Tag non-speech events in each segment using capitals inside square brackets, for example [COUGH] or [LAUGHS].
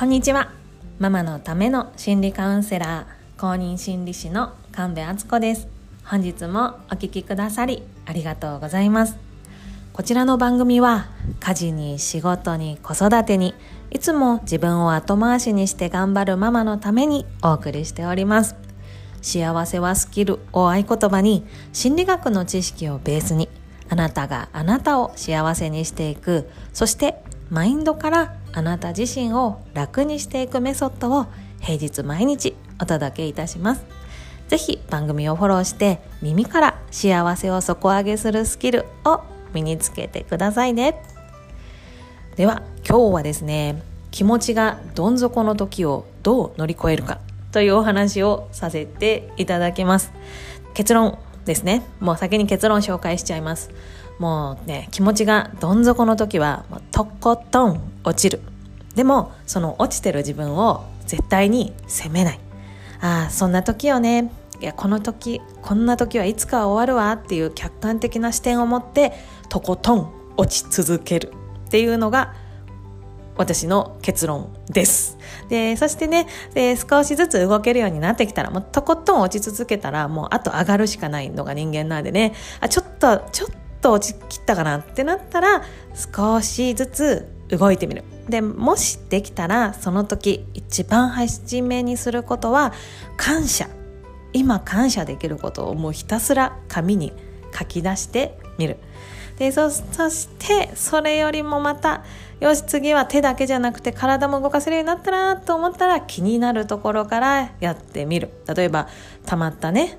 こんにちは。ママのための心理カウンセラー公認心理師の神戸敦子です。本日もお聞きくださりありがとうございます。こちらの番組は家事に仕事に子育てにいつも自分を後回しにして頑張るママのためにお送りしております。幸せはスキルを合言葉に心理学の知識をベースにあなたがあなたを幸せにしていく。そしてマインドからあなた自身を楽にしていくメソッドを平日毎日お届けいたします。ぜひ番組をフォローして耳から幸せを底上げするスキルを身につけてくださいね。では今日はですね気持ちがどん底の時をどう乗り越えるかというお話をさせていただきます。結論ですね。もう先に結論紹介しちゃいます。もうね気持ちがどん底の時はとことん落ちる。でもその落ちてる自分を絶対に責めない。ああそんな時よね。いやこの時こんな時はいつか終わるわっていう客観的な視点を持ってとことん落ち続ける。っていうのが私の結論です。で、そしてね、で少しずつ動けるようになってきたら、もうとことん落ち続けたら、もうあと上がるしかないのが人間なんでね、あ、ちょっと、ちょっとと落ちきったかなってなったら、少しずつ動いてみる。で、もしできたら、その時、一番初めにすることは、感謝。今感謝できることをもうひたすら紙に書き出してみる。でそそしてそれよりもまたよし次は手だけじゃなくて体も動かせるようになったなと思ったら気になるところからやってみる例えばたまったね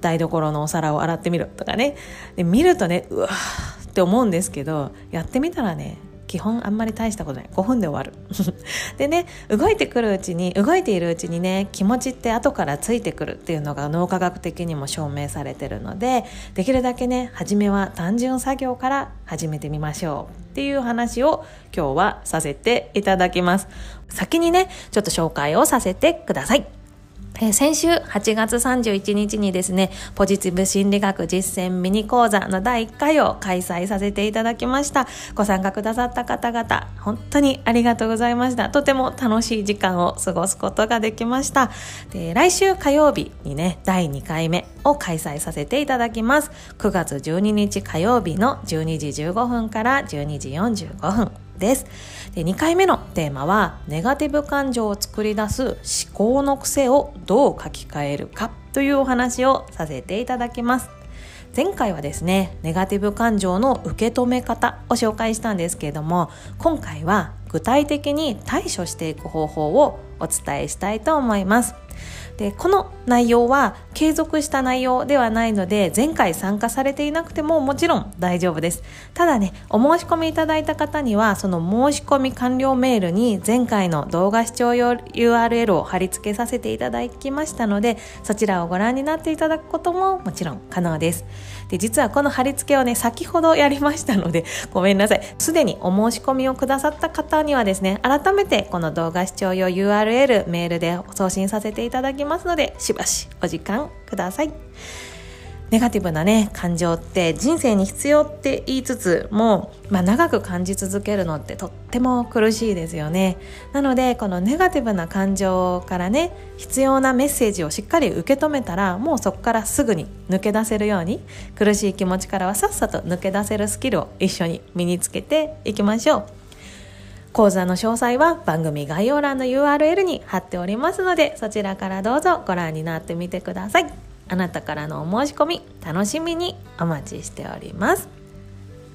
台所のお皿を洗ってみるとかね。で見るとねうわーって思うんですけどやってみたらね基本あんまり大したことない。5分で終わる。[LAUGHS] でね動いてくるうちに動いているうちにね気持ちって後からついてくるっていうのが脳科学的にも証明されてるのでできるだけね初めは単純作業から始めてみましょうっていう話を今日はさせていただきます。先にねちょっと紹介をさせてください。え先週8月31日にですね、ポジティブ心理学実践ミニ講座の第1回を開催させていただきました。ご参加くださった方々、本当にありがとうございました。とても楽しい時間を過ごすことができました。で来週火曜日にね、第2回目を開催させていただきます。9月12日火曜日の12時15分から12時45分。です。で2回目のテーマはネガティブ感情を作り出す思考の癖をどう書き換えるかというお話をさせていただきます。前回はですねネガティブ感情の受け止め方を紹介したんですけれども今回は具体的に対処していく方法をお伝えしたいと思います。でこの内容は継続した内容ではないので前回参加されていなくてももちろん大丈夫です。ただねお申し込みいただいた方にはその申し込み完了メールに前回の動画視聴用 URL を貼り付けさせていただきましたのでそちらをご覧になっていただくことももちろん可能です。で実はこの貼り付けをね先ほどやりましたので [LAUGHS] ごめんなさい。すでにお申し込みをくださった方にはですね改めてこの動画視聴用 URL メールで送信させていただきます。いただきますのでしばしお時間ください。ネガティブなね感情って人生に必要って言いつつも、まあ、長く感じ続けるのってとっても苦しいですよねなのでこのネガティブな感情からね必要なメッセージをしっかり受け止めたらもうそこからすぐに抜け出せるように苦しい気持ちからはさっさと抜け出せるスキルを一緒に身につけていきましょう講座の詳細は番組概要欄の URL に貼っておりますのでそちらからどうぞご覧になってみてください。あなたからのお申し込み楽しみにお待ちしております。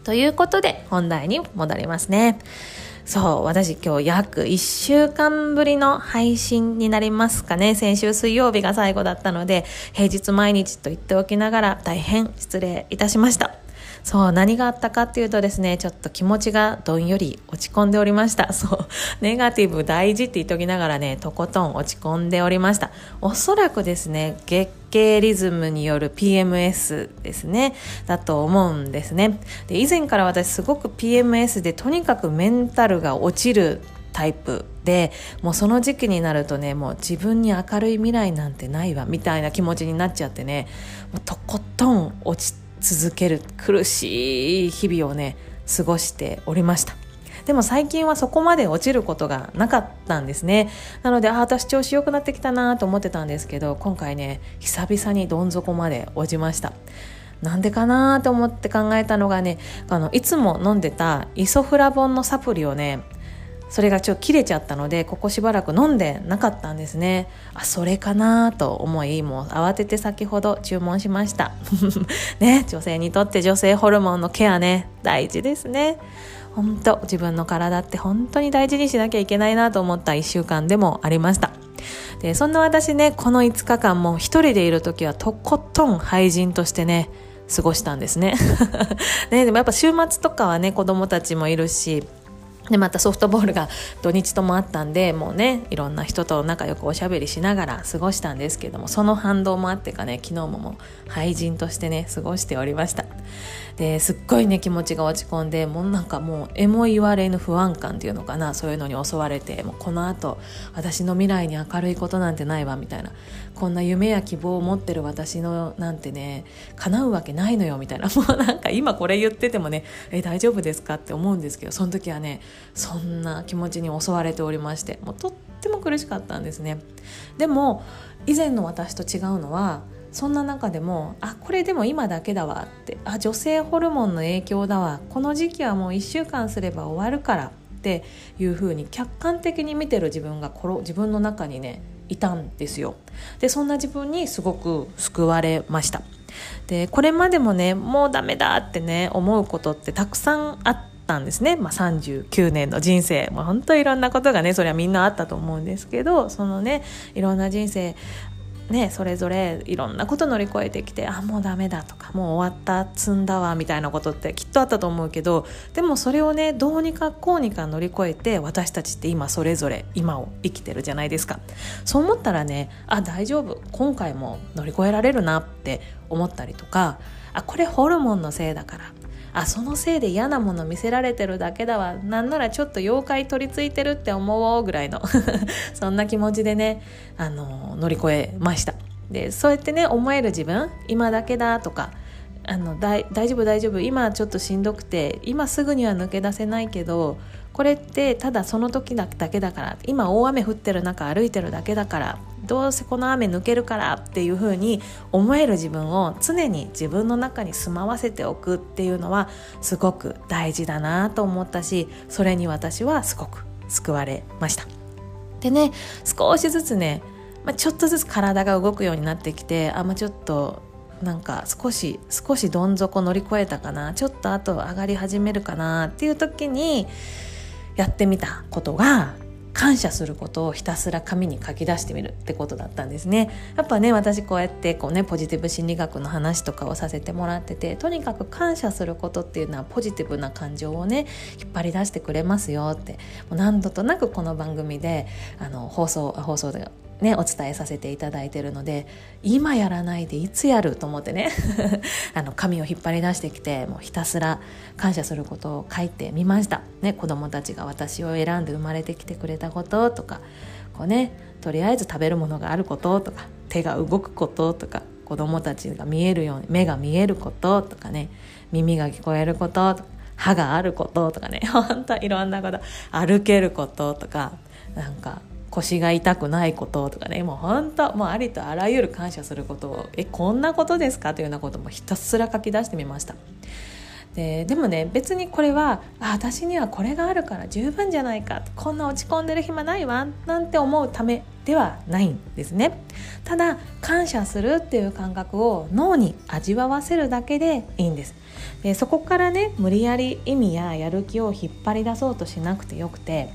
ということで本題に戻りますね。そう私今日約1週間ぶりの配信になりますかね。先週水曜日が最後だったので平日毎日と言っておきながら大変失礼いたしました。そう何があったかっていうとですねちょっと気持ちがどんより落ち込んでおりました。[LAUGHS] そう。ネガティブ大事って言っときながらねとことん落ち込んでおりました。おそらくですね月経リズムによる PMS ですねだと思うんですね。で以前から私すごく PMS でとにかくメンタルが落ちるタイプでもうその時期になるとねもう自分に明るい未来なんてないわみたいな気持ちになっちゃってねもうとことん落ち続ける苦しい日々をね過ごしておりました。でも最近はそこまで落ちることがなかったんですね。なのでああ私調子良くなってきたなと思ってたんですけど今回ね久々にどん底まで落ちました。なんでかなと思って考えたのがねあのいつも飲んでたイソフラボンのサプリをねそれがちょっと切れちゃったのでここしばらく飲んでなかったんですね。あそれかなと思いもう慌てて先ほど注文しました。[LAUGHS] ね女性にとって女性ホルモンのケアね大事ですね。本当自分の体って本当に大事にしなきゃいけないなと思った1週間でもありました。でそんな私ねこの5日間も一人でいる時はとことん廃人としてね過ごしたんですね。[LAUGHS] ねでもやっぱ週末とかはね子供たちもいるしでまたソフトボールが土日ともあったんでもうねいろんな人と仲良くおしゃべりしながら過ごしたんですけどもその反動もあってかね昨日ももう廃人としてね過ごしておりました。ですっごいね気持ちが落ち込んでもうなんかもうえも言われぬ不安感っていうのかなそういうのに襲われてもうこのあと私の未来に明るいことなんてないわみたいな。こんな夢や希望を持ってる私のなんてね叶うわけないのよみたいな。[LAUGHS] もうなんか今これ言っててもねえ大丈夫ですかって思うんですけどその時はねそんな気持ちに襲われておりましてもうとっても苦しかったんですね。でも以前の私と違うのはそんな中でもあこれでも今だけだわってあ女性ホルモンの影響だわこの時期はもう1週間すれば終わるからっていうふうに客観的に見てる自分が自分の中にねいたんですよ。でそんな自分にすごく救われました。でこれまでもねもうダメだってね思うことってたくさんあったんですね、まあ、39年の人生、まあ、本当いろんなことがねそれはみんなあったと思うんですけどそのねいろんな人生ね、それぞれいろんなこと乗り越えてきてあもうダメだとかもう終わった積んだわみたいなことってきっとあったと思うけどでもそれをねどうにかこうにか乗り越えて私たちって今それぞれ今を生きてるじゃないですか。そう思ったらねあ大丈夫今回も乗り越えられるなって思ったりとかあこれホルモンのせいだからあそのせいで嫌なもの見せられてるだけだわ。なんならちょっと妖怪取り付いてるって思おうぐらいの。[LAUGHS] そんな気持ちでねあの乗り越えました。でそうやってね思える自分今だけだとかあの大丈夫大丈夫今ちょっとしんどくて今すぐには抜け出せないけどこれってただその時だけだから今大雨降ってる中歩いてるだけだからどうせこの雨抜けるからっていう風に思える自分を常に自分の中に住まわせておくっていうのはすごく大事だなと思ったしそれに私はすごく救われました。でね少しずつね、まあ、ちょっとずつ体が動くようになってきてあ、まあ、ちょっとなんか少し少しどん底乗り越えたかなちょっとあと上がり始めるかなっていう時にやってみたことが感謝することをひたすら紙に書き出してみるってことだったんですね。やっぱね私こうやってこうねポジティブ心理学の話とかをさせてもらっててとにかく感謝することっていうのはポジティブな感情をね引っ張り出してくれますよって。もう何度となくこの番組であの放送放送でね、お伝えさせていただいてるので今やらないでいつやると思ってね [LAUGHS] あの紙を引っ張り出してきてもうひたすら感謝することを書いてみました、ね、子供たちが私を選んで生まれてきてくれたこととかこう、ね、とりあえず食べるものがあることとか手が動くこととか子供たちが見えるように目が見えることとかね耳が聞こえることとか歯があることとかね [LAUGHS] 本当いろんなこと歩けることとかなんか腰が痛くないこととかねもう本当もうありとあらゆる感謝することをえこんなことですか？というようなこともひたすら書き出してみました。ででもね別にこれはあ私にはこれがあるから十分じゃないかこんな落ち込んでる暇ないわなんて思うためではないんですね。ただ感謝するっていう感覚を脳に味わわせるだけでいいんです。でそこからね無理やり意味ややる気を引っ張り出そうとしなくてよくて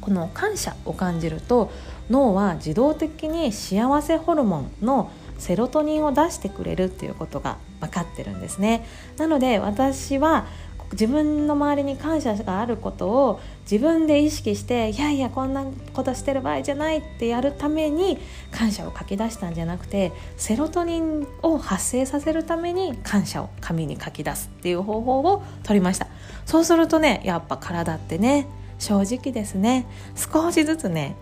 この感謝を感じると脳は自動的に幸せホルモンのセロトニンを出してくれるっていうことが分かってるんですね。なので私は自分の周りに感謝があることを自分で意識していやいやこんなことしてる場合じゃないってやるために感謝を書き出したんじゃなくてセロトニンを発生させるために感謝を紙に書き出すっていう方法を取りました。そうするとねやっぱ体ってね正直ですね。少しずつね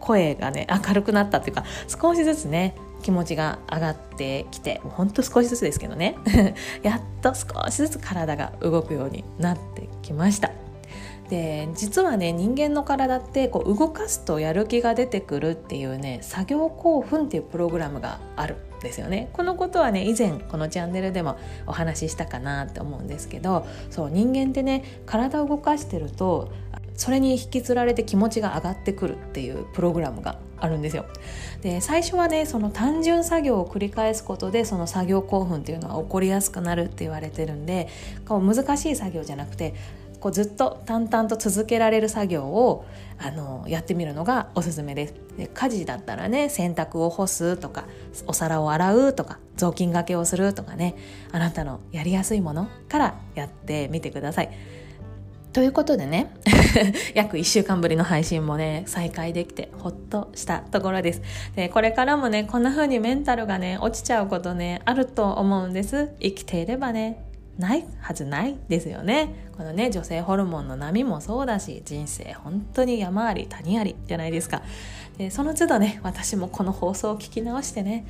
声がね明るくなったっていうか少しずつね気持ちが上がってきてもうほんと少しずつですけどね。[LAUGHS] やっと少しずつ体が動くようになってきました。で実はね人間の体ってこう動かすとやる気が出てくるっていうね作業興奮っていうプログラムがあるんですよね。このことはね以前このチャンネルでもお話ししたかなって思うんですけどそう人間ってね体を動かしてるとそれに引きつられて気持ちが上がってくるっていうプログラムがあるんですよ。で最初はねその単純作業を繰り返すことでその作業興奮っていうのは起こりやすくなるって言われてるんでこう難しい作業じゃなくてこうずっと淡々と続けられる作業をあのやってみるのがおすすめですで家事だったらね洗濯を干すとかお皿を洗うとか雑巾がけをするとかねあなたのやりやすいものからやってみてくださいということでね [LAUGHS] 約1週間ぶりの配信もね再開できてほっとしたところです。でこれからもねこんな風にメンタルがね落ちちゃうことねあると思うんです。生きていればねないはずないですよね。このね女性ホルモンの波もそうだし人生本当に山あり谷ありじゃないですか。でその都度ね私もこの放送を聞き直してね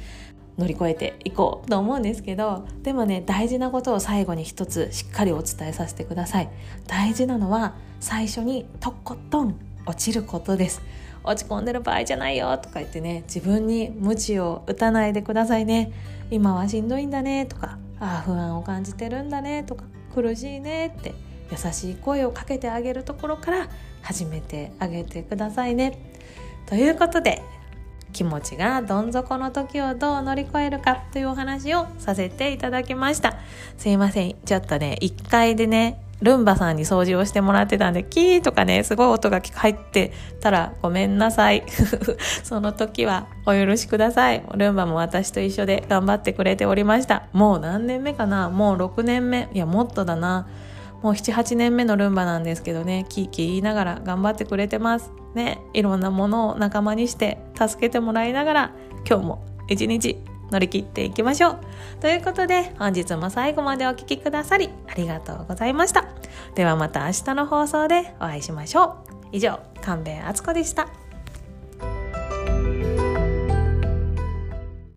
乗り越えていこうと思うんですけどでもね大事なことを最後に一つしっかりお伝えさせてください。大事なのは最初にとことん落ちることです。落ち込んでる場合じゃないよとか言ってね自分に鞭を打たないでくださいね。今はしんどいんだねとかああ不安を感じてるんだねとか苦しいねって優しい声をかけてあげるところから始めてあげてくださいね。ということで気持ちがどん底の時をどう乗り越えるかというお話をさせていただきました。すいません。ちょっとね、1階でね、ルンバさんに掃除をしてもらってたんで、キーとかね、すごい音が入ってたらごめんなさい。[LAUGHS] その時はお許しください。ルンバも私と一緒で頑張ってくれておりました。もう何年目かな？もう6年目？いや、もっとだな。もう7、8年目のルンバなんですけどね、キーキー言いながら頑張ってくれてます。ね、いろんなものを仲間にして助けてもらいながら、今日も一日乗り切っていきましょう。ということで、本日も最後までお聴きくださり、ありがとうございました。ではまた明日の放送でお会いしましょう。以上、神戸敦子でした。